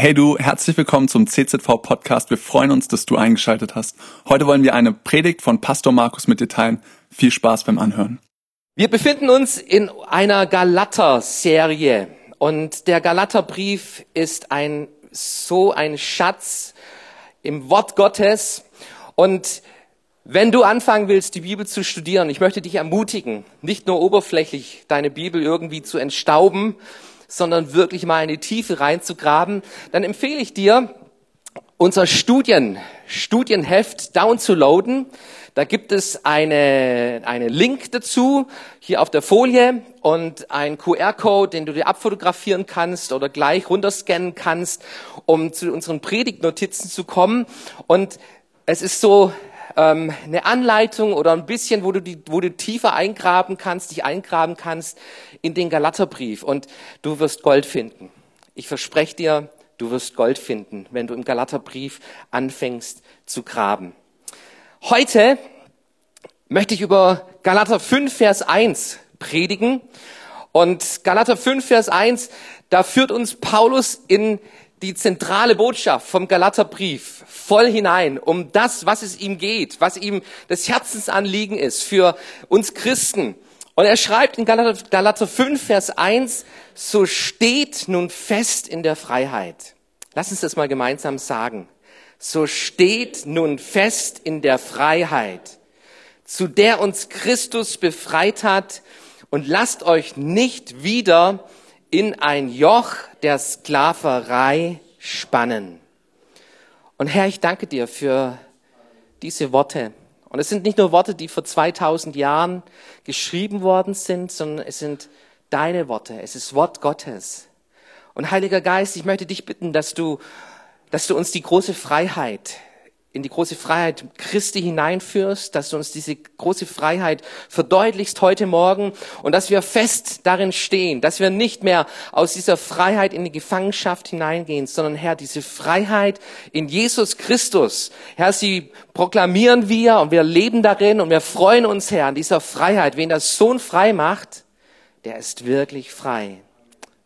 Hey du, herzlich willkommen zum CZV Podcast. Wir freuen uns, dass du eingeschaltet hast. Heute wollen wir eine Predigt von Pastor Markus mit dir teilen. Viel Spaß beim Anhören. Wir befinden uns in einer Galater-Serie und der Galaterbrief ist ein so ein Schatz im Wort Gottes und wenn du anfangen willst, die Bibel zu studieren, ich möchte dich ermutigen, nicht nur oberflächlich deine Bibel irgendwie zu entstauben, sondern wirklich mal in die Tiefe reinzugraben, dann empfehle ich dir, unser Studien, Studienheft downzuladen. Da gibt es eine, eine Link dazu, hier auf der Folie und ein QR-Code, den du dir abfotografieren kannst oder gleich runterscannen kannst, um zu unseren Predigtnotizen zu kommen. Und es ist so ähm, eine Anleitung oder ein bisschen, wo du, die, wo du tiefer eingraben kannst, dich eingraben kannst in den Galaterbrief und du wirst Gold finden. Ich verspreche dir, du wirst Gold finden, wenn du im Galaterbrief anfängst zu graben. Heute möchte ich über Galater 5, Vers 1 predigen. Und Galater 5, Vers 1, da führt uns Paulus in die zentrale Botschaft vom Galaterbrief voll hinein, um das, was es ihm geht, was ihm das Herzensanliegen ist für uns Christen. Und er schreibt in Galater, Galater 5, Vers 1, so steht nun fest in der Freiheit. Lass uns das mal gemeinsam sagen. So steht nun fest in der Freiheit, zu der uns Christus befreit hat, und lasst euch nicht wieder in ein Joch der Sklaverei spannen. Und Herr, ich danke dir für diese Worte. Und es sind nicht nur Worte, die vor 2000 Jahren geschrieben worden sind, sondern es sind deine Worte. Es ist Wort Gottes. Und Heiliger Geist, ich möchte dich bitten, dass du, dass du uns die große Freiheit in die große Freiheit Christi hineinführst, dass du uns diese große Freiheit verdeutlichst heute Morgen und dass wir fest darin stehen, dass wir nicht mehr aus dieser Freiheit in die Gefangenschaft hineingehen, sondern Herr, diese Freiheit in Jesus Christus, Herr, sie proklamieren wir und wir leben darin und wir freuen uns, Herr, an dieser Freiheit. Wen der Sohn frei macht, der ist wirklich frei.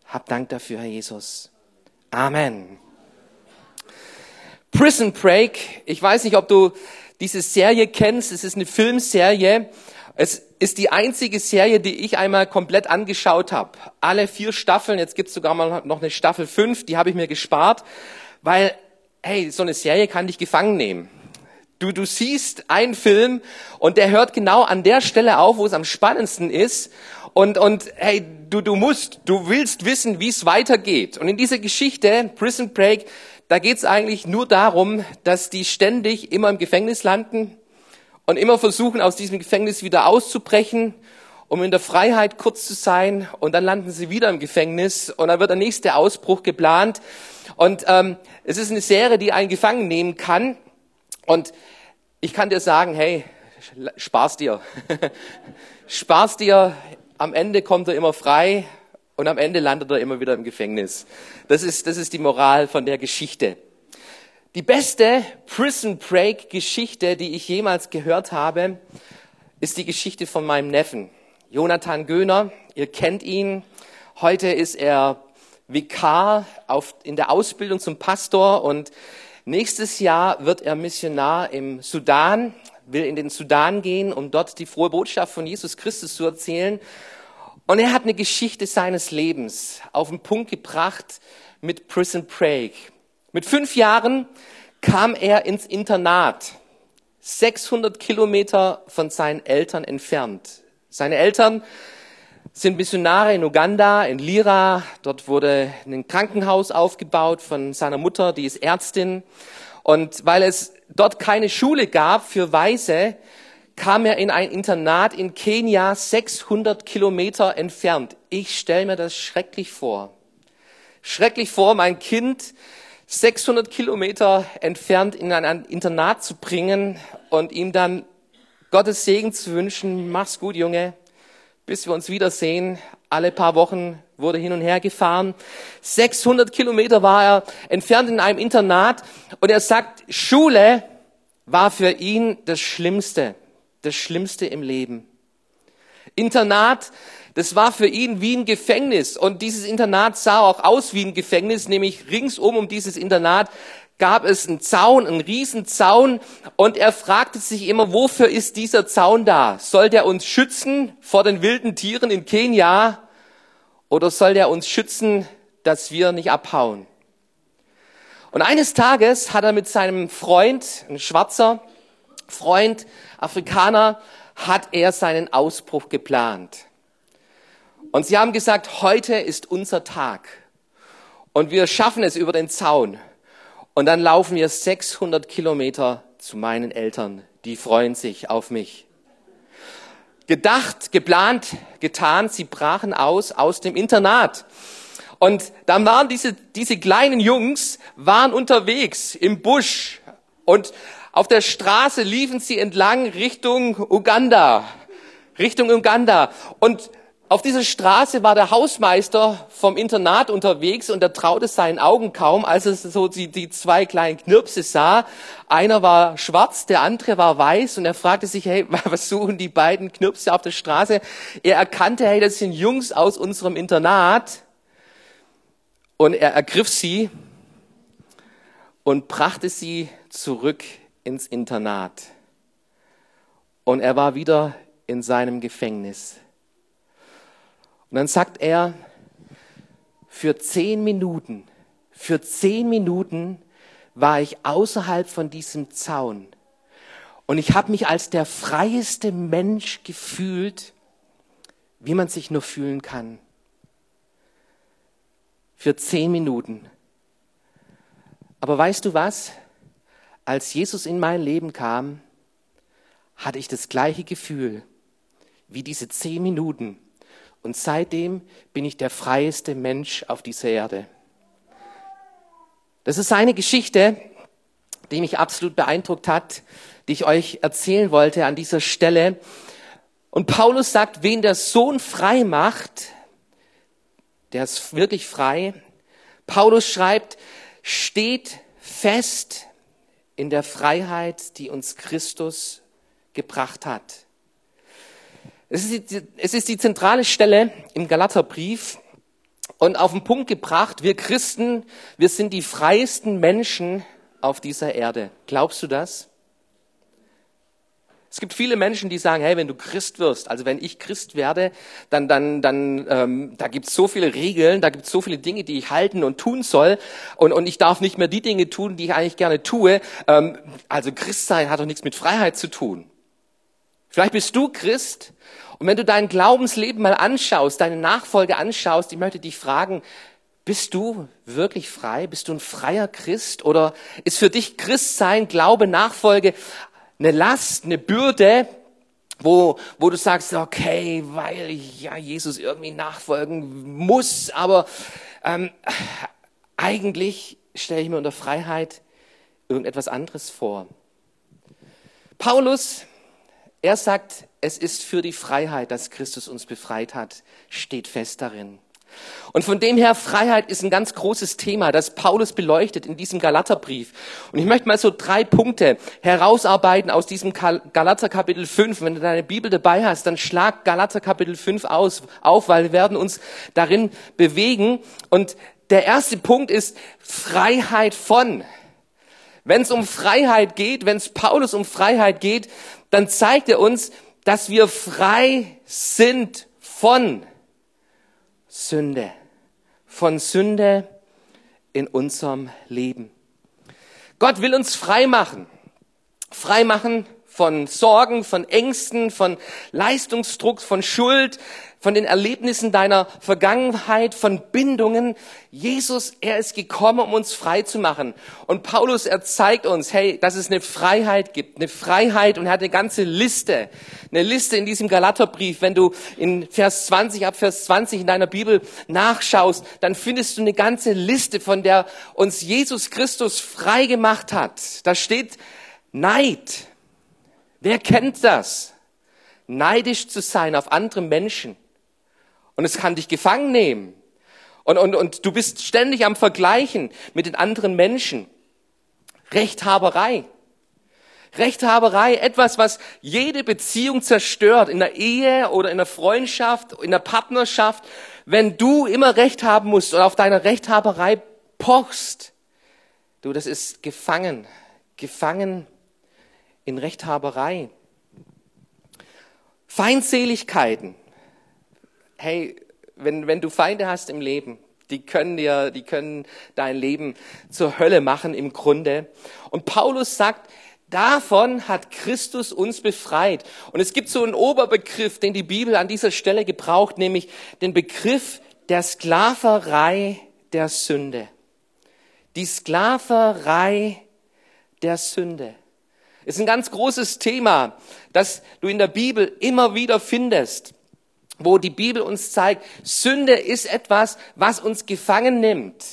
Hab Dank dafür, Herr Jesus. Amen. Prison Break. Ich weiß nicht, ob du diese Serie kennst. Es ist eine Filmserie. Es ist die einzige Serie, die ich einmal komplett angeschaut habe. Alle vier Staffeln. Jetzt gibt's sogar mal noch eine Staffel fünf. Die habe ich mir gespart, weil hey, so eine Serie kann dich gefangen nehmen. Du, du siehst einen Film und der hört genau an der Stelle auf, wo es am spannendsten ist. Und, und hey, du, du musst, du willst wissen, wie es weitergeht. Und in dieser Geschichte, Prison Break, da geht es eigentlich nur darum, dass die ständig immer im Gefängnis landen und immer versuchen, aus diesem Gefängnis wieder auszubrechen, um in der Freiheit kurz zu sein. Und dann landen sie wieder im Gefängnis und dann wird der nächste Ausbruch geplant. Und ähm, es ist eine Serie, die einen gefangen nehmen kann. Und ich kann dir sagen, hey, spar's dir. spar's dir. Am Ende kommt er immer frei und am Ende landet er immer wieder im Gefängnis. Das ist, das ist die Moral von der Geschichte. Die beste Prison Break Geschichte, die ich jemals gehört habe, ist die Geschichte von meinem Neffen, Jonathan Göhner. Ihr kennt ihn. Heute ist er Vikar auf, in der Ausbildung zum Pastor und nächstes Jahr wird er Missionar im Sudan, will in den Sudan gehen, um dort die frohe Botschaft von Jesus Christus zu erzählen. Und er hat eine Geschichte seines Lebens auf den Punkt gebracht mit Prison Break. Mit fünf Jahren kam er ins Internat, 600 Kilometer von seinen Eltern entfernt. Seine Eltern sind Missionare in Uganda, in Lira. Dort wurde ein Krankenhaus aufgebaut von seiner Mutter, die ist Ärztin. Und weil es dort keine Schule gab für Weise, kam er in ein Internat in Kenia, 600 Kilometer entfernt. Ich stelle mir das schrecklich vor. Schrecklich vor, mein Kind 600 Kilometer entfernt in ein Internat zu bringen und ihm dann Gottes Segen zu wünschen. Mach's gut, Junge. Bis wir uns wiedersehen. Alle paar Wochen wurde hin und her gefahren. 600 Kilometer war er entfernt in einem Internat und er sagt, Schule war für ihn das Schlimmste das Schlimmste im Leben. Internat, Das war für ihn wie ein Gefängnis. Und dieses Internat sah auch aus wie ein Gefängnis, nämlich ringsum um dieses Internat gab es einen Zaun, einen Riesenzaun. Und er fragte sich immer, wofür ist dieser Zaun da? Soll der uns schützen vor den wilden Tieren in Kenia? Oder soll der uns schützen, dass wir nicht abhauen? Und eines Tages hat er mit seinem Freund, ein schwarzer Freund, Afrikaner, hat er seinen Ausbruch geplant. Und sie haben gesagt, heute ist unser Tag. Und wir schaffen es über den Zaun. Und dann laufen wir 600 Kilometer zu meinen Eltern. Die freuen sich auf mich. Gedacht, geplant, getan, sie brachen aus aus dem Internat. Und dann waren diese, diese kleinen Jungs, waren unterwegs im Busch. Und auf der Straße liefen sie entlang Richtung Uganda. Richtung Uganda. Und auf dieser Straße war der Hausmeister vom Internat unterwegs und er traute seinen Augen kaum, als er so die, die zwei kleinen Knirpse sah. Einer war schwarz, der andere war weiß und er fragte sich, hey, was suchen die beiden Knirpse auf der Straße? Er erkannte, hey, das sind Jungs aus unserem Internat und er ergriff sie und brachte sie zurück ins Internat. Und er war wieder in seinem Gefängnis. Und dann sagt er, für zehn Minuten, für zehn Minuten war ich außerhalb von diesem Zaun. Und ich habe mich als der freieste Mensch gefühlt, wie man sich nur fühlen kann. Für zehn Minuten. Aber weißt du was? Als Jesus in mein Leben kam, hatte ich das gleiche Gefühl wie diese zehn Minuten, und seitdem bin ich der freieste Mensch auf dieser Erde. Das ist eine Geschichte, die mich absolut beeindruckt hat, die ich euch erzählen wollte an dieser Stelle. Und Paulus sagt, wen der Sohn frei macht, der ist wirklich frei. Paulus schreibt, steht fest in der Freiheit, die uns Christus gebracht hat. Es ist, die, es ist die zentrale Stelle im Galaterbrief und auf den Punkt gebracht, wir Christen, wir sind die freiesten Menschen auf dieser Erde. Glaubst du das? Es gibt viele Menschen, die sagen, hey, wenn du Christ wirst, also wenn ich Christ werde, dann, dann, dann, ähm, da gibt es so viele Regeln, da gibt es so viele Dinge, die ich halten und tun soll, und, und ich darf nicht mehr die Dinge tun, die ich eigentlich gerne tue. Ähm, also Christ sein hat doch nichts mit Freiheit zu tun. Vielleicht bist du Christ und wenn du dein Glaubensleben mal anschaust, deine Nachfolge anschaust, ich möchte dich fragen, bist du wirklich frei? Bist du ein freier Christ? Oder ist für dich Christsein, Glaube, Nachfolge eine Last, eine Bürde, wo, wo du sagst, okay, weil ich ja Jesus irgendwie nachfolgen muss, aber ähm, eigentlich stelle ich mir unter Freiheit irgendetwas anderes vor. Paulus er sagt, es ist für die Freiheit, dass Christus uns befreit hat, steht fest darin. Und von dem her, Freiheit ist ein ganz großes Thema, das Paulus beleuchtet in diesem Galaterbrief. Und ich möchte mal so drei Punkte herausarbeiten aus diesem Galater Kapitel 5. Wenn du deine Bibel dabei hast, dann schlag Galater Kapitel 5 aus, auf, weil wir werden uns darin bewegen. Und der erste Punkt ist Freiheit von. Wenn es um Freiheit geht, wenn es Paulus um Freiheit geht, dann zeigt er uns, dass wir frei sind von Sünde. Von Sünde in unserem Leben. Gott will uns frei machen. Frei machen von Sorgen, von Ängsten, von Leistungsdruck, von Schuld, von den Erlebnissen deiner Vergangenheit, von Bindungen. Jesus, er ist gekommen, um uns frei zu machen. Und Paulus, er zeigt uns, hey, dass es eine Freiheit gibt, eine Freiheit und er hat eine ganze Liste, eine Liste in diesem Galaterbrief. Wenn du in Vers 20, ab Vers 20 in deiner Bibel nachschaust, dann findest du eine ganze Liste, von der uns Jesus Christus frei gemacht hat. Da steht Neid. Wer kennt das? Neidisch zu sein auf andere Menschen und es kann dich gefangen nehmen. Und, und, und du bist ständig am Vergleichen mit den anderen Menschen. Rechthaberei. Rechthaberei, etwas, was jede Beziehung zerstört, in der Ehe oder in der Freundschaft, in der Partnerschaft, wenn du immer Recht haben musst und auf deiner Rechthaberei pochst. Du, das ist gefangen, gefangen in Rechthaberei. Feindseligkeiten. Hey, wenn, wenn du Feinde hast im Leben, die können dir, die können dein Leben zur Hölle machen im Grunde. Und Paulus sagt, davon hat Christus uns befreit. Und es gibt so einen Oberbegriff, den die Bibel an dieser Stelle gebraucht, nämlich den Begriff der Sklaverei der Sünde. Die Sklaverei der Sünde ist ein ganz großes Thema, das du in der Bibel immer wieder findest wo die Bibel uns zeigt, Sünde ist etwas, was uns gefangen nimmt,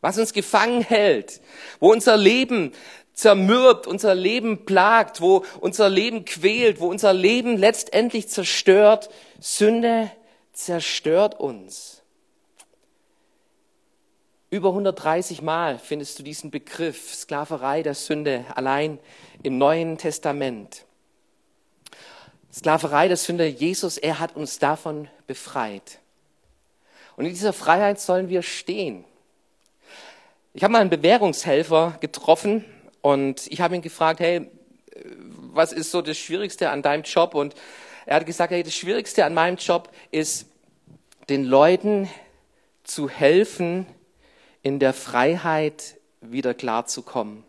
was uns gefangen hält, wo unser Leben zermürbt, unser Leben plagt, wo unser Leben quält, wo unser Leben letztendlich zerstört. Sünde zerstört uns. Über 130 Mal findest du diesen Begriff Sklaverei der Sünde allein im Neuen Testament. Sklaverei der Sünde, Jesus, er hat uns davon befreit. Und in dieser Freiheit sollen wir stehen. Ich habe mal einen Bewährungshelfer getroffen und ich habe ihn gefragt, hey, was ist so das Schwierigste an deinem Job? Und er hat gesagt, hey, das Schwierigste an meinem Job ist, den Leuten zu helfen, in der Freiheit wieder klarzukommen.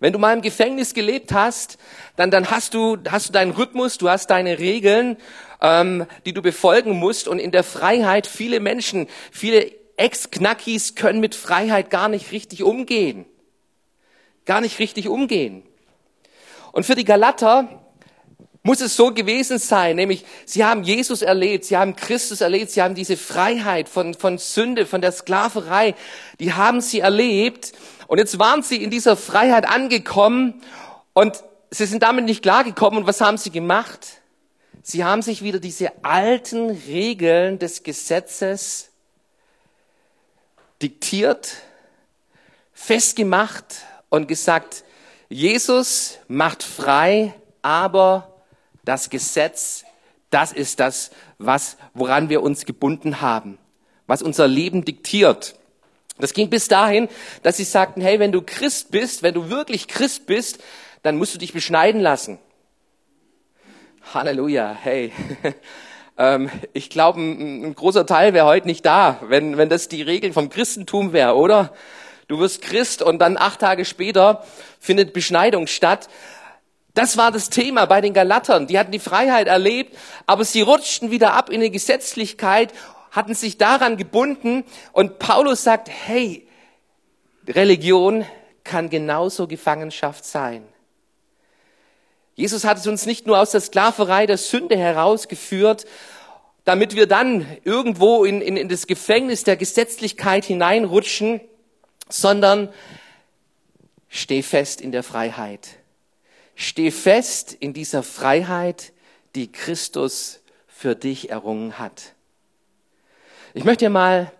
Wenn du mal im Gefängnis gelebt hast, dann, dann hast, du, hast du deinen Rhythmus, du hast deine Regeln, ähm, die du befolgen musst. Und in der Freiheit, viele Menschen, viele Ex-Knackis können mit Freiheit gar nicht richtig umgehen. Gar nicht richtig umgehen. Und für die Galater muss es so gewesen sein, nämlich sie haben Jesus erlebt, sie haben Christus erlebt, sie haben diese Freiheit von, von Sünde, von der Sklaverei, die haben sie erlebt und jetzt waren sie in dieser Freiheit angekommen und sie sind damit nicht klargekommen. Und was haben sie gemacht? Sie haben sich wieder diese alten Regeln des Gesetzes diktiert, festgemacht und gesagt, Jesus macht frei, aber das Gesetz, das ist das, was, woran wir uns gebunden haben, was unser Leben diktiert. Das ging bis dahin, dass sie sagten, hey, wenn du Christ bist, wenn du wirklich Christ bist, dann musst du dich beschneiden lassen. Halleluja, hey. ähm, ich glaube, ein, ein, großer Teil wäre heute nicht da, wenn, wenn das die Regel vom Christentum wäre, oder? Du wirst Christ und dann acht Tage später findet Beschneidung statt. Das war das Thema bei den Galatern. Die hatten die Freiheit erlebt, aber sie rutschten wieder ab in eine Gesetzlichkeit hatten sich daran gebunden und Paulus sagt, hey, Religion kann genauso Gefangenschaft sein. Jesus hat es uns nicht nur aus der Sklaverei der Sünde herausgeführt, damit wir dann irgendwo in, in, in das Gefängnis der Gesetzlichkeit hineinrutschen, sondern steh fest in der Freiheit. Steh fest in dieser Freiheit, die Christus für dich errungen hat. Ich möchte dir mal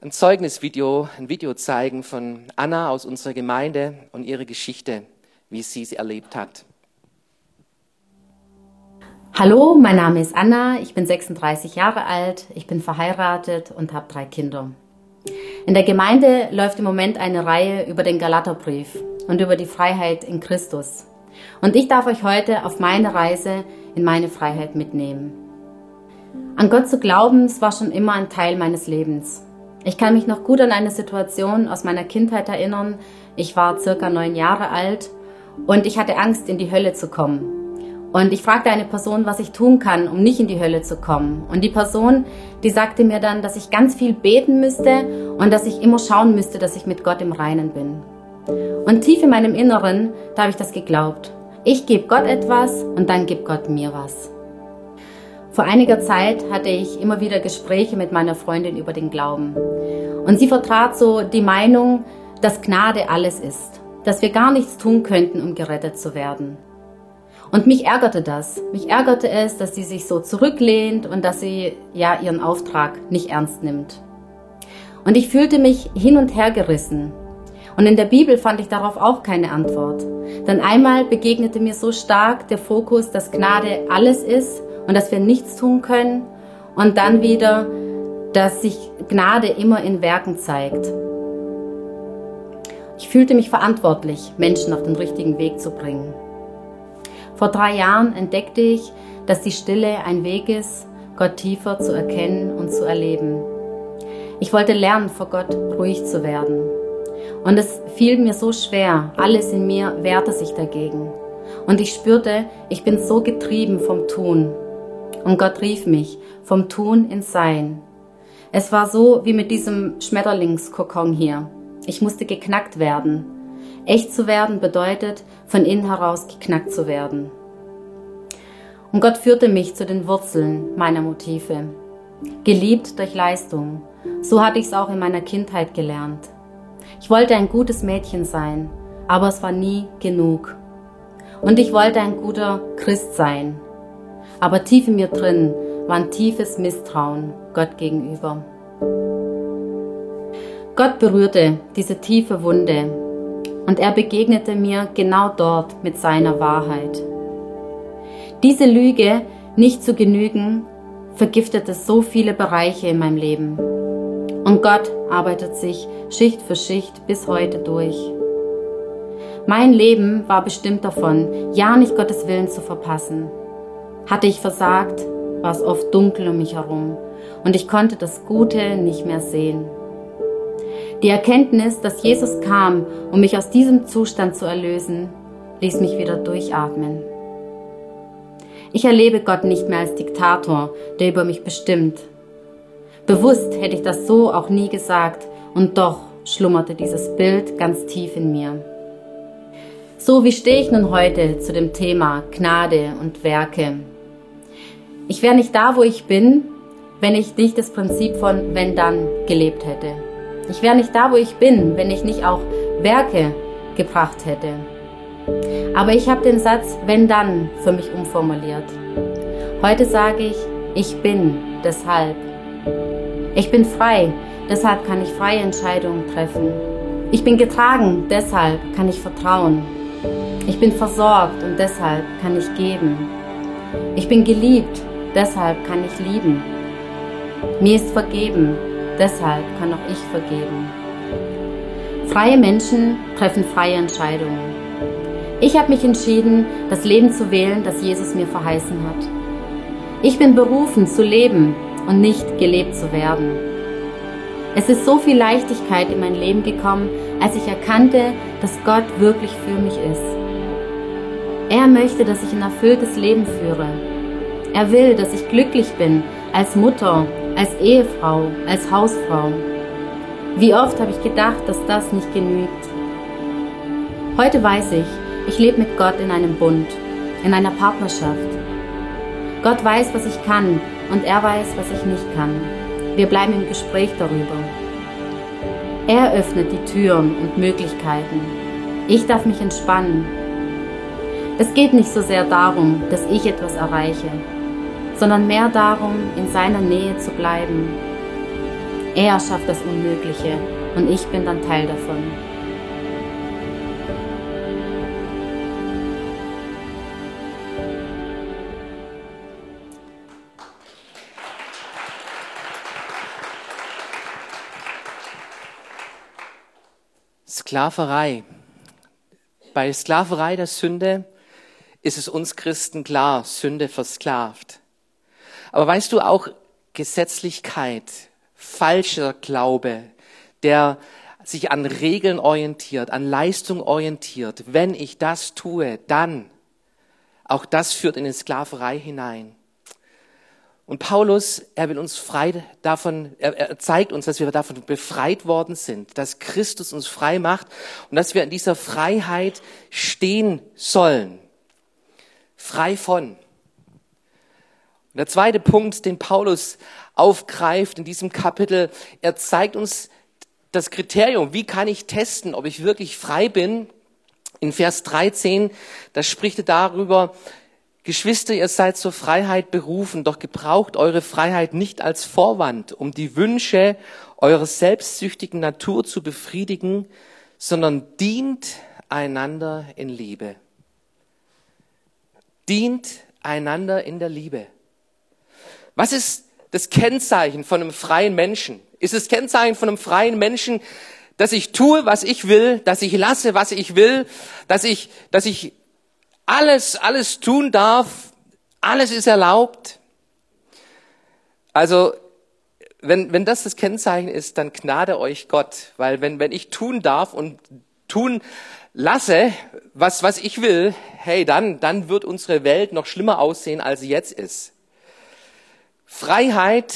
ein Zeugnisvideo, ein Video zeigen von Anna aus unserer Gemeinde und ihre Geschichte, wie sie sie erlebt hat. Hallo, mein Name ist Anna, ich bin 36 Jahre alt, ich bin verheiratet und habe drei Kinder. In der Gemeinde läuft im Moment eine Reihe über den Galaterbrief und über die Freiheit in Christus. Und ich darf euch heute auf meine Reise in meine Freiheit mitnehmen. An Gott zu glauben, es war schon immer ein Teil meines Lebens. Ich kann mich noch gut an eine Situation aus meiner Kindheit erinnern. Ich war circa neun Jahre alt und ich hatte Angst, in die Hölle zu kommen. Und ich fragte eine Person, was ich tun kann, um nicht in die Hölle zu kommen. Und die Person, die sagte mir dann, dass ich ganz viel beten müsste und dass ich immer schauen müsste, dass ich mit Gott im Reinen bin. Und tief in meinem Inneren, da habe ich das geglaubt. Ich gebe Gott etwas und dann gibt Gott mir was. Vor einiger Zeit hatte ich immer wieder Gespräche mit meiner Freundin über den Glauben. Und sie vertrat so die Meinung, dass Gnade alles ist, dass wir gar nichts tun könnten, um gerettet zu werden. Und mich ärgerte das. Mich ärgerte es, dass sie sich so zurücklehnt und dass sie ja ihren Auftrag nicht ernst nimmt. Und ich fühlte mich hin und her gerissen. Und in der Bibel fand ich darauf auch keine Antwort. Denn einmal begegnete mir so stark der Fokus, dass Gnade alles ist und dass wir nichts tun können. Und dann wieder, dass sich Gnade immer in Werken zeigt. Ich fühlte mich verantwortlich, Menschen auf den richtigen Weg zu bringen. Vor drei Jahren entdeckte ich, dass die Stille ein Weg ist, Gott tiefer zu erkennen und zu erleben. Ich wollte lernen, vor Gott ruhig zu werden. Und es fiel mir so schwer, alles in mir wehrte sich dagegen. Und ich spürte, ich bin so getrieben vom Tun. Und Gott rief mich vom Tun ins Sein. Es war so wie mit diesem Schmetterlingskokon hier. Ich musste geknackt werden. Echt zu werden bedeutet, von innen heraus geknackt zu werden. Und Gott führte mich zu den Wurzeln meiner Motive. Geliebt durch Leistung. So hatte ich es auch in meiner Kindheit gelernt. Ich wollte ein gutes Mädchen sein, aber es war nie genug. Und ich wollte ein guter Christ sein. Aber tief in mir drin war ein tiefes Misstrauen Gott gegenüber. Gott berührte diese tiefe Wunde und er begegnete mir genau dort mit seiner Wahrheit. Diese Lüge, nicht zu genügen, vergiftete so viele Bereiche in meinem Leben. Und Gott arbeitet sich Schicht für Schicht bis heute durch. Mein Leben war bestimmt davon, ja nicht Gottes Willen zu verpassen. Hatte ich versagt, war es oft dunkel um mich herum und ich konnte das Gute nicht mehr sehen. Die Erkenntnis, dass Jesus kam, um mich aus diesem Zustand zu erlösen, ließ mich wieder durchatmen. Ich erlebe Gott nicht mehr als Diktator, der über mich bestimmt. Bewusst hätte ich das so auch nie gesagt, und doch schlummerte dieses Bild ganz tief in mir. So wie stehe ich nun heute zu dem Thema Gnade und Werke? Ich wäre nicht da, wo ich bin, wenn ich nicht das Prinzip von wenn dann gelebt hätte. Ich wäre nicht da, wo ich bin, wenn ich nicht auch Werke gebracht hätte. Aber ich habe den Satz wenn dann für mich umformuliert. Heute sage ich, ich bin deshalb. Ich bin frei, deshalb kann ich freie Entscheidungen treffen. Ich bin getragen, deshalb kann ich vertrauen. Ich bin versorgt und deshalb kann ich geben. Ich bin geliebt, deshalb kann ich lieben. Mir ist vergeben, Deshalb kann auch ich vergeben. Freie Menschen treffen freie Entscheidungen. Ich habe mich entschieden, das Leben zu wählen, das Jesus mir verheißen hat. Ich bin berufen zu leben und nicht gelebt zu werden. Es ist so viel Leichtigkeit in mein Leben gekommen, als ich erkannte, dass Gott wirklich für mich ist. Er möchte, dass ich ein erfülltes Leben führe. Er will, dass ich glücklich bin als Mutter, als Ehefrau, als Hausfrau. Wie oft habe ich gedacht, dass das nicht genügt. Heute weiß ich, ich lebe mit Gott in einem Bund, in einer Partnerschaft. Gott weiß, was ich kann und er weiß, was ich nicht kann. Wir bleiben im Gespräch darüber. Er öffnet die Türen und Möglichkeiten. Ich darf mich entspannen. Es geht nicht so sehr darum, dass ich etwas erreiche, sondern mehr darum, in seiner Nähe zu bleiben. Er schafft das Unmögliche und ich bin dann Teil davon. Sklaverei. Bei Sklaverei der Sünde ist es uns Christen klar, Sünde versklavt. Aber weißt du auch, Gesetzlichkeit, falscher Glaube, der sich an Regeln orientiert, an Leistung orientiert, wenn ich das tue, dann, auch das führt in die Sklaverei hinein. Und Paulus, er will uns frei davon, er, er zeigt uns, dass wir davon befreit worden sind, dass Christus uns frei macht und dass wir in dieser Freiheit stehen sollen. Frei von. Und der zweite Punkt, den Paulus aufgreift in diesem Kapitel, er zeigt uns das Kriterium, wie kann ich testen, ob ich wirklich frei bin. In Vers 13, da spricht er darüber, Geschwister, ihr seid zur Freiheit berufen, doch gebraucht eure Freiheit nicht als Vorwand, um die Wünsche eurer selbstsüchtigen Natur zu befriedigen, sondern dient einander in Liebe. Dient einander in der Liebe. Was ist das Kennzeichen von einem freien Menschen? Ist das Kennzeichen von einem freien Menschen, dass ich tue, was ich will, dass ich lasse, was ich will, dass ich, dass ich alles, alles tun darf, alles ist erlaubt? Also, wenn, wenn das das Kennzeichen ist, dann gnade euch Gott, weil wenn, wenn ich tun darf und tun lasse, was, was ich will, hey, dann, dann wird unsere Welt noch schlimmer aussehen, als sie jetzt ist. Freiheit,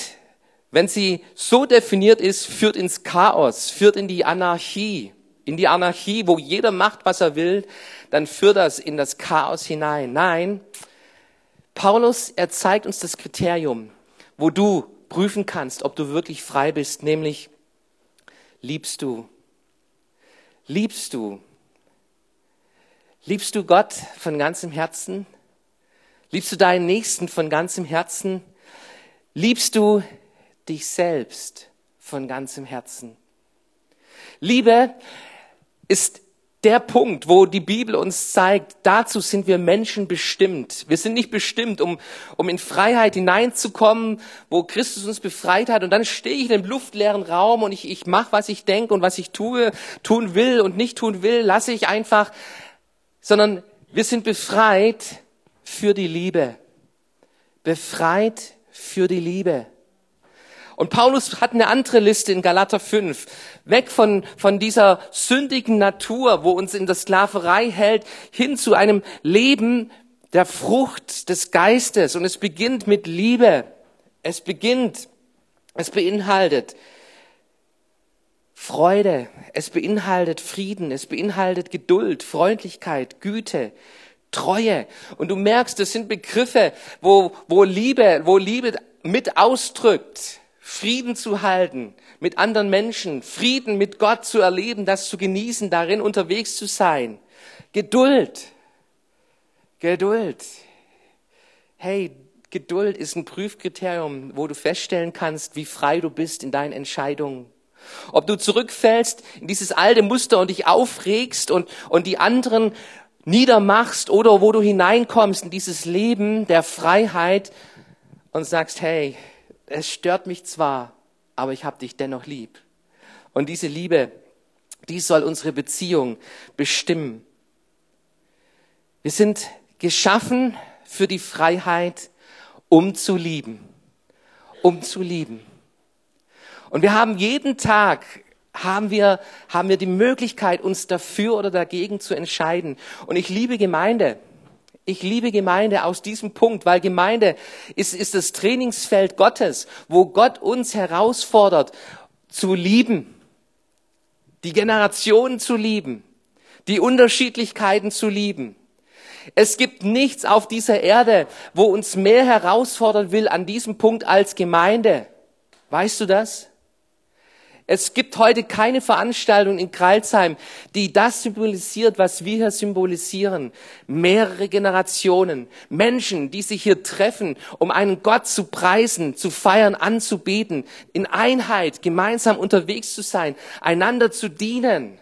wenn sie so definiert ist, führt ins Chaos, führt in die Anarchie. In die Anarchie, wo jeder macht, was er will, dann führt das in das Chaos hinein. Nein, Paulus, er zeigt uns das Kriterium, wo du prüfen kannst, ob du wirklich frei bist, nämlich liebst du. Liebst du. Liebst du Gott von ganzem Herzen? Liebst du deinen Nächsten von ganzem Herzen? Liebst du dich selbst von ganzem Herzen? Liebe ist der Punkt, wo die Bibel uns zeigt, dazu sind wir Menschen bestimmt. Wir sind nicht bestimmt, um, um in Freiheit hineinzukommen, wo Christus uns befreit hat. Und dann stehe ich in einem luftleeren Raum und ich, ich mache, was ich denke und was ich tue, tun will und nicht tun will, lasse ich einfach. Sondern wir sind befreit für die Liebe. Befreit für die Liebe. Und Paulus hat eine andere Liste in Galater 5. Weg von, von dieser sündigen Natur, wo uns in der Sklaverei hält, hin zu einem Leben der Frucht des Geistes. Und es beginnt mit Liebe. Es beginnt, es beinhaltet Freude, es beinhaltet Frieden, es beinhaltet Geduld, Freundlichkeit, Güte, Treue. Und du merkst, das sind Begriffe, wo, wo Liebe, wo Liebe mit ausdrückt. Frieden zu halten mit anderen Menschen, Frieden mit Gott zu erleben, das zu genießen, darin unterwegs zu sein. Geduld. Geduld. Hey, Geduld ist ein Prüfkriterium, wo du feststellen kannst, wie frei du bist in deinen Entscheidungen. Ob du zurückfällst in dieses alte Muster und dich aufregst und, und die anderen niedermachst oder wo du hineinkommst in dieses Leben der Freiheit und sagst, hey, es stört mich zwar, aber ich habe dich dennoch lieb. Und diese Liebe, die soll unsere Beziehung bestimmen. Wir sind geschaffen für die Freiheit, um zu lieben. Um zu lieben. Und wir haben jeden Tag haben wir, haben wir die Möglichkeit, uns dafür oder dagegen zu entscheiden. Und ich liebe Gemeinde ich liebe Gemeinde aus diesem Punkt, weil Gemeinde ist, ist das Trainingsfeld Gottes, wo Gott uns herausfordert, zu lieben, die Generationen zu lieben, die Unterschiedlichkeiten zu lieben. Es gibt nichts auf dieser Erde, wo uns mehr herausfordern will an diesem Punkt als Gemeinde. Weißt du das? Es gibt heute keine Veranstaltung in Kreilsheim, die das symbolisiert, was wir hier symbolisieren. Mehrere Generationen, Menschen, die sich hier treffen, um einen Gott zu preisen, zu feiern, anzubeten, in Einheit, gemeinsam unterwegs zu sein, einander zu dienen.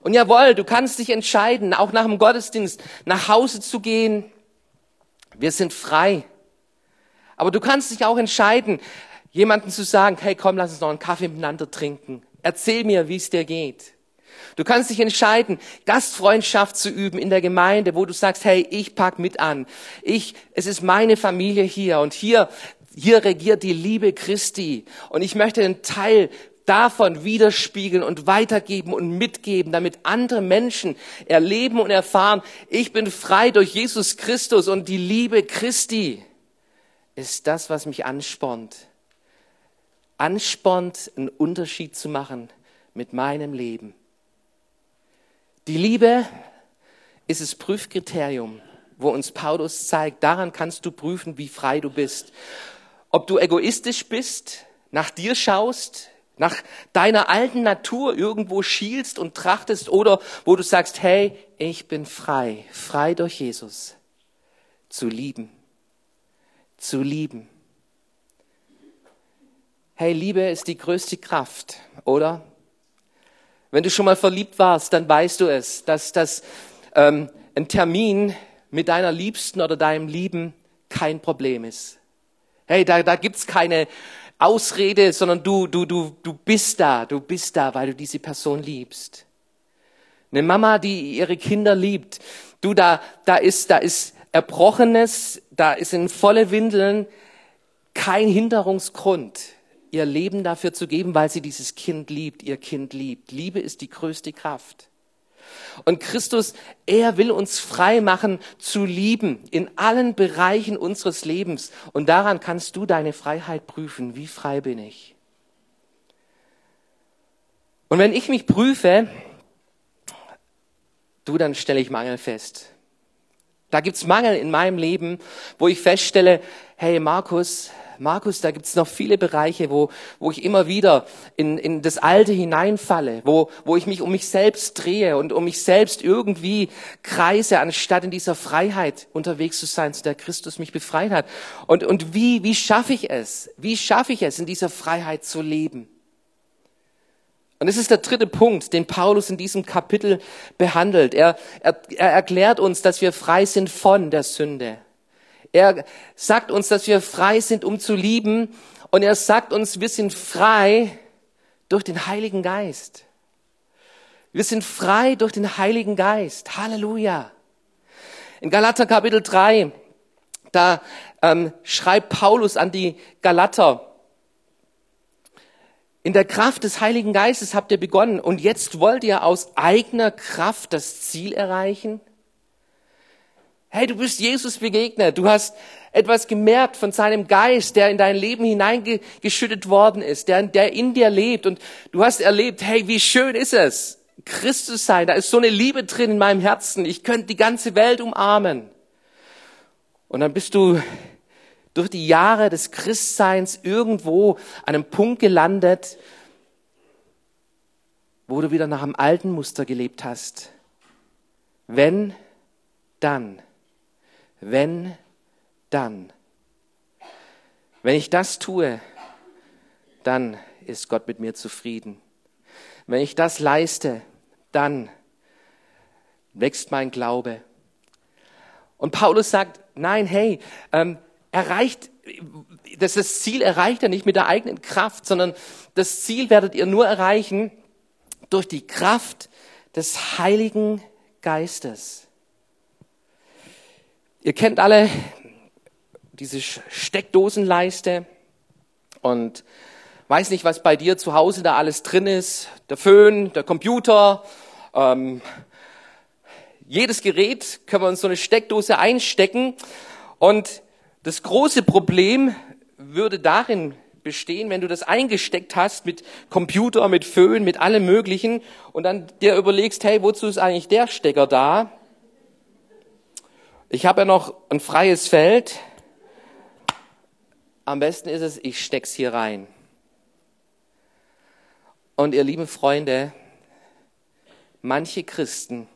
Und jawohl, du kannst dich entscheiden, auch nach dem Gottesdienst nach Hause zu gehen. Wir sind frei. Aber du kannst dich auch entscheiden, jemanden zu sagen, hey, komm, lass uns noch einen Kaffee miteinander trinken. Erzähl mir, wie es dir geht. Du kannst dich entscheiden, Gastfreundschaft zu üben in der Gemeinde, wo du sagst, hey, ich pack mit an. Ich, es ist meine Familie hier und hier, hier regiert die Liebe Christi und ich möchte einen Teil davon widerspiegeln und weitergeben und mitgeben, damit andere Menschen erleben und erfahren, ich bin frei durch Jesus Christus und die Liebe Christi ist das, was mich anspornt anspornt, einen Unterschied zu machen mit meinem Leben. Die Liebe ist das Prüfkriterium, wo uns Paulus zeigt, daran kannst du prüfen, wie frei du bist. Ob du egoistisch bist, nach dir schaust, nach deiner alten Natur irgendwo schielst und trachtest oder wo du sagst, hey, ich bin frei, frei durch Jesus, zu lieben, zu lieben. Hey, Liebe ist die größte Kraft, oder? Wenn du schon mal verliebt warst, dann weißt du es, dass das ähm, ein Termin mit deiner Liebsten oder deinem Lieben kein Problem ist. Hey, da, da gibt's keine Ausrede, sondern du, du, du, du bist da, du bist da, weil du diese Person liebst. Eine Mama, die ihre Kinder liebt, du, da, da ist, da ist Erbrochenes, da ist in volle Windeln kein Hinderungsgrund, ihr Leben dafür zu geben, weil sie dieses Kind liebt, ihr Kind liebt. Liebe ist die größte Kraft. Und Christus, er will uns frei machen zu lieben in allen Bereichen unseres Lebens. Und daran kannst du deine Freiheit prüfen. Wie frei bin ich? Und wenn ich mich prüfe, du, dann stelle ich Mangel fest. Da gibt's Mangel in meinem Leben, wo ich feststelle, hey Markus, Markus, da gibt es noch viele Bereiche, wo, wo ich immer wieder in, in das Alte hineinfalle, wo, wo ich mich um mich selbst drehe und um mich selbst irgendwie kreise, anstatt in dieser Freiheit unterwegs zu sein, zu der Christus mich befreit hat. Und, und wie, wie schaffe ich es? Wie schaffe ich es, in dieser Freiheit zu leben? Und das ist der dritte Punkt, den Paulus in diesem Kapitel behandelt. Er, er, er erklärt uns, dass wir frei sind von der Sünde. Er sagt uns, dass wir frei sind, um zu lieben. Und er sagt uns, wir sind frei durch den Heiligen Geist. Wir sind frei durch den Heiligen Geist. Halleluja. In Galater Kapitel 3, da ähm, schreibt Paulus an die Galater, in der Kraft des Heiligen Geistes habt ihr begonnen und jetzt wollt ihr aus eigener Kraft das Ziel erreichen? Hey, du bist Jesus begegnet. Du hast etwas gemerkt von seinem Geist, der in dein Leben hineingeschüttet worden ist, der, der in dir lebt. Und du hast erlebt, hey, wie schön ist es, Christus sein. Da ist so eine Liebe drin in meinem Herzen. Ich könnte die ganze Welt umarmen. Und dann bist du durch die Jahre des Christseins irgendwo an einem Punkt gelandet, wo du wieder nach einem alten Muster gelebt hast. Wenn, dann. Wenn, dann. Wenn ich das tue, dann ist Gott mit mir zufrieden. Wenn ich das leiste, dann wächst mein Glaube. Und Paulus sagt, nein, hey, ähm, erreicht, das, das Ziel erreicht er nicht mit der eigenen Kraft, sondern das Ziel werdet ihr nur erreichen durch die Kraft des Heiligen Geistes. Ihr kennt alle diese Steckdosenleiste und weiß nicht, was bei dir zu Hause da alles drin ist. Der Föhn, der Computer, ähm, jedes Gerät können wir uns so eine Steckdose einstecken. Und das große Problem würde darin bestehen, wenn du das eingesteckt hast mit Computer, mit Föhn, mit allem Möglichen und dann dir überlegst, hey, wozu ist eigentlich der Stecker da? Ich habe ja noch ein freies Feld. Am besten ist es, ich steck's hier rein. Und ihr lieben Freunde, manche Christen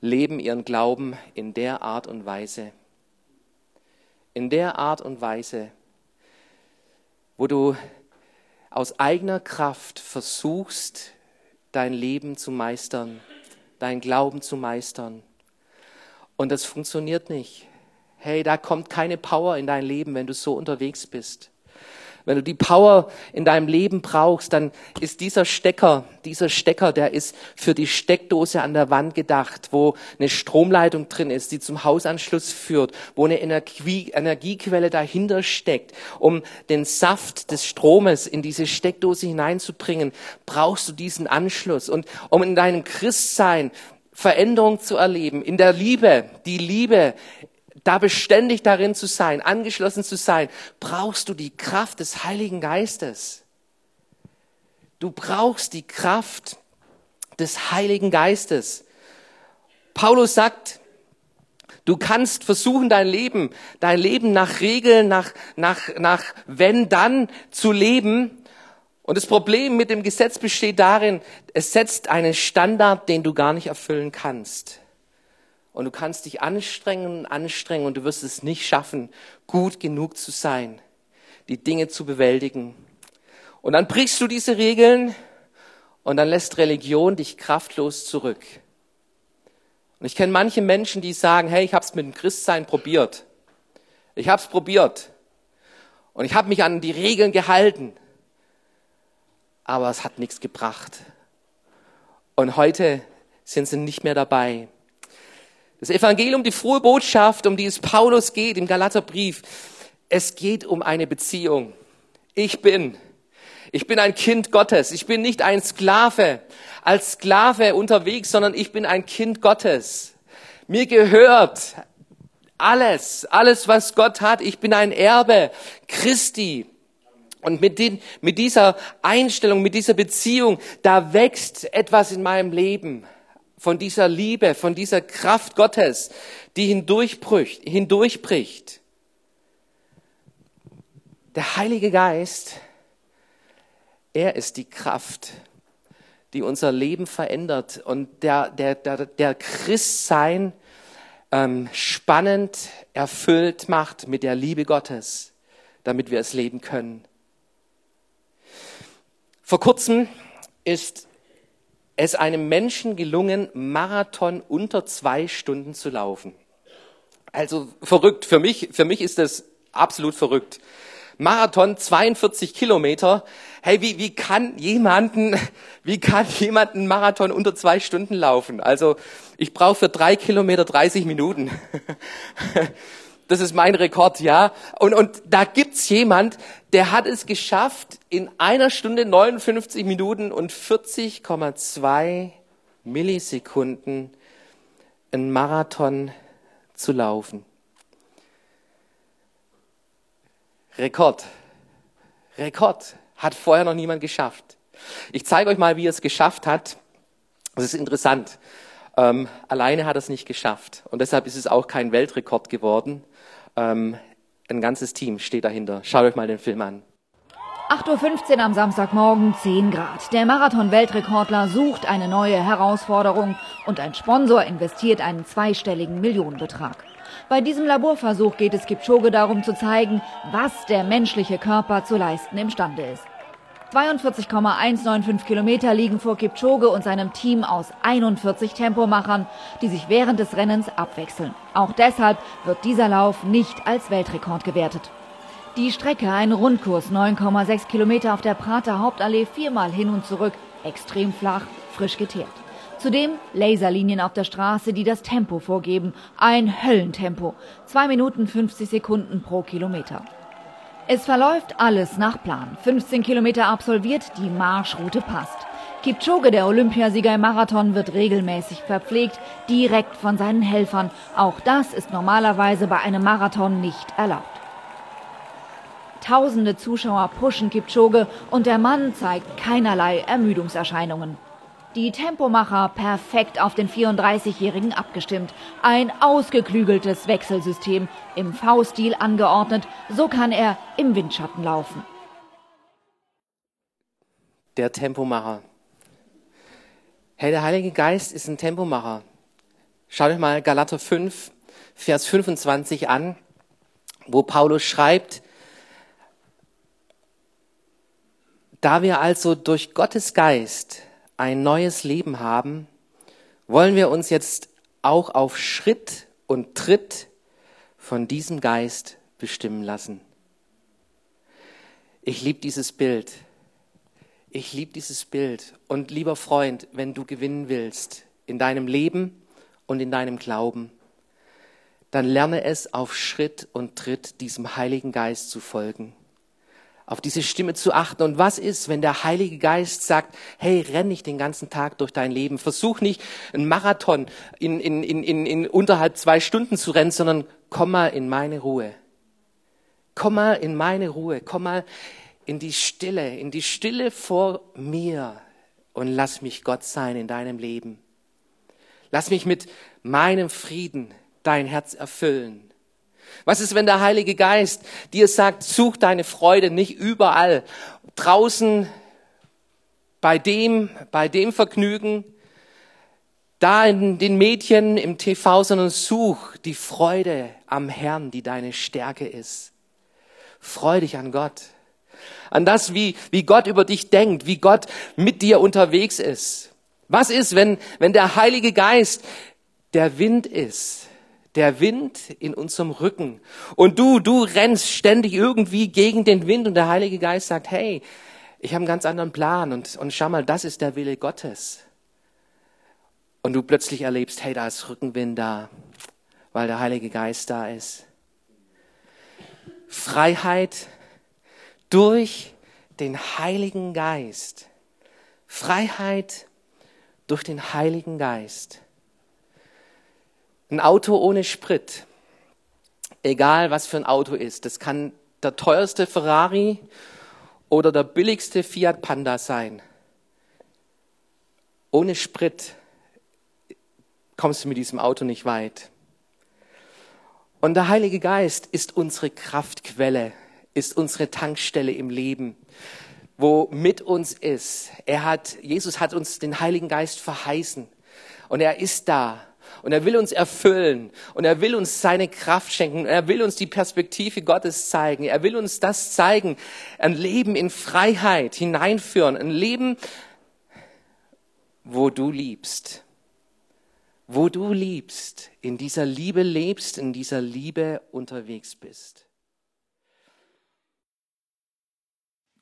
leben ihren Glauben in der Art und Weise, in der Art und Weise, wo du aus eigener Kraft versuchst, dein Leben zu meistern, dein Glauben zu meistern. Und das funktioniert nicht. Hey, da kommt keine Power in dein Leben, wenn du so unterwegs bist. Wenn du die Power in deinem Leben brauchst, dann ist dieser Stecker, dieser Stecker, der ist für die Steckdose an der Wand gedacht, wo eine Stromleitung drin ist, die zum Hausanschluss führt, wo eine Energie, Energiequelle dahinter steckt. Um den Saft des Stromes in diese Steckdose hineinzubringen, brauchst du diesen Anschluss. Und um in deinem Christsein Veränderung zu erleben, in der Liebe, die Liebe, da beständig darin zu sein, angeschlossen zu sein, brauchst du die Kraft des Heiligen Geistes. Du brauchst die Kraft des Heiligen Geistes. Paulus sagt, du kannst versuchen, dein Leben, dein Leben nach Regeln, nach, nach, nach wenn, dann zu leben, und das Problem mit dem Gesetz besteht darin, es setzt einen Standard, den du gar nicht erfüllen kannst. Und du kannst dich anstrengen und anstrengen und du wirst es nicht schaffen, gut genug zu sein, die Dinge zu bewältigen. Und dann brichst du diese Regeln und dann lässt Religion dich kraftlos zurück. Und ich kenne manche Menschen, die sagen, hey, ich habe es mit dem Christsein probiert. Ich habe es probiert. Und ich habe mich an die Regeln gehalten. Aber es hat nichts gebracht. Und heute sind sie nicht mehr dabei. Das Evangelium, die frohe Botschaft, um die es Paulus geht im Galaterbrief, es geht um eine Beziehung. Ich bin, ich bin ein Kind Gottes. Ich bin nicht ein Sklave, als Sklave unterwegs, sondern ich bin ein Kind Gottes. Mir gehört alles, alles, was Gott hat. Ich bin ein Erbe Christi. Und mit, den, mit dieser Einstellung, mit dieser Beziehung, da wächst etwas in meinem Leben von dieser Liebe, von dieser Kraft Gottes, die hindurchbricht. hindurchbricht. Der Heilige Geist, er ist die Kraft, die unser Leben verändert und der, der, der, der Christsein ähm, spannend, erfüllt macht mit der Liebe Gottes, damit wir es leben können. Vor kurzem ist es einem Menschen gelungen, Marathon unter zwei Stunden zu laufen. Also verrückt. Für mich, für mich ist das absolut verrückt. Marathon 42 Kilometer. Hey, wie, wie kann jemanden, wie kann jemanden Marathon unter zwei Stunden laufen? Also ich brauche für drei Kilometer 30 Minuten. Das ist mein Rekord, ja. Und, und da gibt's jemand, der hat es geschafft, in einer Stunde 59 Minuten und 40,2 Millisekunden einen Marathon zu laufen. Rekord. Rekord. Hat vorher noch niemand geschafft. Ich zeige euch mal, wie er es geschafft hat. Das ist interessant. Ähm, alleine hat er es nicht geschafft. Und deshalb ist es auch kein Weltrekord geworden. Ähm, ein ganzes Team steht dahinter. Schaut euch mal den Film an. 8.15 Uhr am Samstagmorgen, 10 Grad. Der Marathon-Weltrekordler sucht eine neue Herausforderung und ein Sponsor investiert einen zweistelligen Millionenbetrag. Bei diesem Laborversuch geht es Kipchoge darum zu zeigen, was der menschliche Körper zu leisten imstande ist. 42,195 Kilometer liegen vor Kipchoge und seinem Team aus 41 Tempomachern, die sich während des Rennens abwechseln. Auch deshalb wird dieser Lauf nicht als Weltrekord gewertet. Die Strecke, ein Rundkurs, 9,6 Kilometer auf der Prater Hauptallee, viermal hin und zurück, extrem flach, frisch geteert. Zudem Laserlinien auf der Straße, die das Tempo vorgeben. Ein Höllentempo. 2 Minuten 50 Sekunden pro Kilometer. Es verläuft alles nach Plan. 15 Kilometer absolviert, die Marschroute passt. Kipchoge, der Olympiasieger im Marathon, wird regelmäßig verpflegt, direkt von seinen Helfern. Auch das ist normalerweise bei einem Marathon nicht erlaubt. Tausende Zuschauer pushen Kipchoge und der Mann zeigt keinerlei Ermüdungserscheinungen. Die Tempomacher perfekt auf den 34-Jährigen abgestimmt. Ein ausgeklügeltes Wechselsystem, im V-Stil angeordnet, so kann er im Windschatten laufen. Der Tempomacher. Hey, der Heilige Geist ist ein Tempomacher. Schaut euch mal Galater 5, Vers 25 an, wo Paulus schreibt, da wir also durch Gottes Geist ein neues Leben haben, wollen wir uns jetzt auch auf Schritt und Tritt von diesem Geist bestimmen lassen. Ich liebe dieses Bild. Ich liebe dieses Bild. Und lieber Freund, wenn du gewinnen willst in deinem Leben und in deinem Glauben, dann lerne es auf Schritt und Tritt diesem Heiligen Geist zu folgen auf diese Stimme zu achten. Und was ist, wenn der Heilige Geist sagt, hey, renn nicht den ganzen Tag durch dein Leben, versuch nicht einen Marathon in, in, in, in, in unterhalb zwei Stunden zu rennen, sondern komm mal in meine Ruhe. Komm mal in meine Ruhe, komm mal in die Stille, in die Stille vor mir und lass mich Gott sein in deinem Leben. Lass mich mit meinem Frieden dein Herz erfüllen. Was ist, wenn der Heilige Geist dir sagt, such deine Freude nicht überall, draußen bei dem, bei dem Vergnügen, da in den Mädchen im TV, sondern such die Freude am Herrn, die deine Stärke ist. Freu dich an Gott. an das, wie, wie Gott über dich denkt, wie Gott mit dir unterwegs ist. Was ist, wenn, wenn der Heilige Geist der Wind ist? Der Wind in unserem Rücken. Und du, du rennst ständig irgendwie gegen den Wind und der Heilige Geist sagt, hey, ich habe einen ganz anderen Plan und, und schau mal, das ist der Wille Gottes. Und du plötzlich erlebst, hey, da ist Rückenwind da, weil der Heilige Geist da ist. Freiheit durch den Heiligen Geist. Freiheit durch den Heiligen Geist. Ein Auto ohne Sprit, egal was für ein Auto ist, das kann der teuerste Ferrari oder der billigste Fiat Panda sein. Ohne Sprit kommst du mit diesem Auto nicht weit. Und der Heilige Geist ist unsere Kraftquelle, ist unsere Tankstelle im Leben, wo mit uns ist. Er hat, Jesus hat uns den Heiligen Geist verheißen und er ist da und er will uns erfüllen und er will uns seine Kraft schenken. Und er will uns die Perspektive Gottes zeigen. Er will uns das zeigen. Ein Leben in Freiheit hineinführen. Ein Leben, wo du liebst. Wo du liebst, in dieser Liebe lebst, in dieser Liebe unterwegs bist.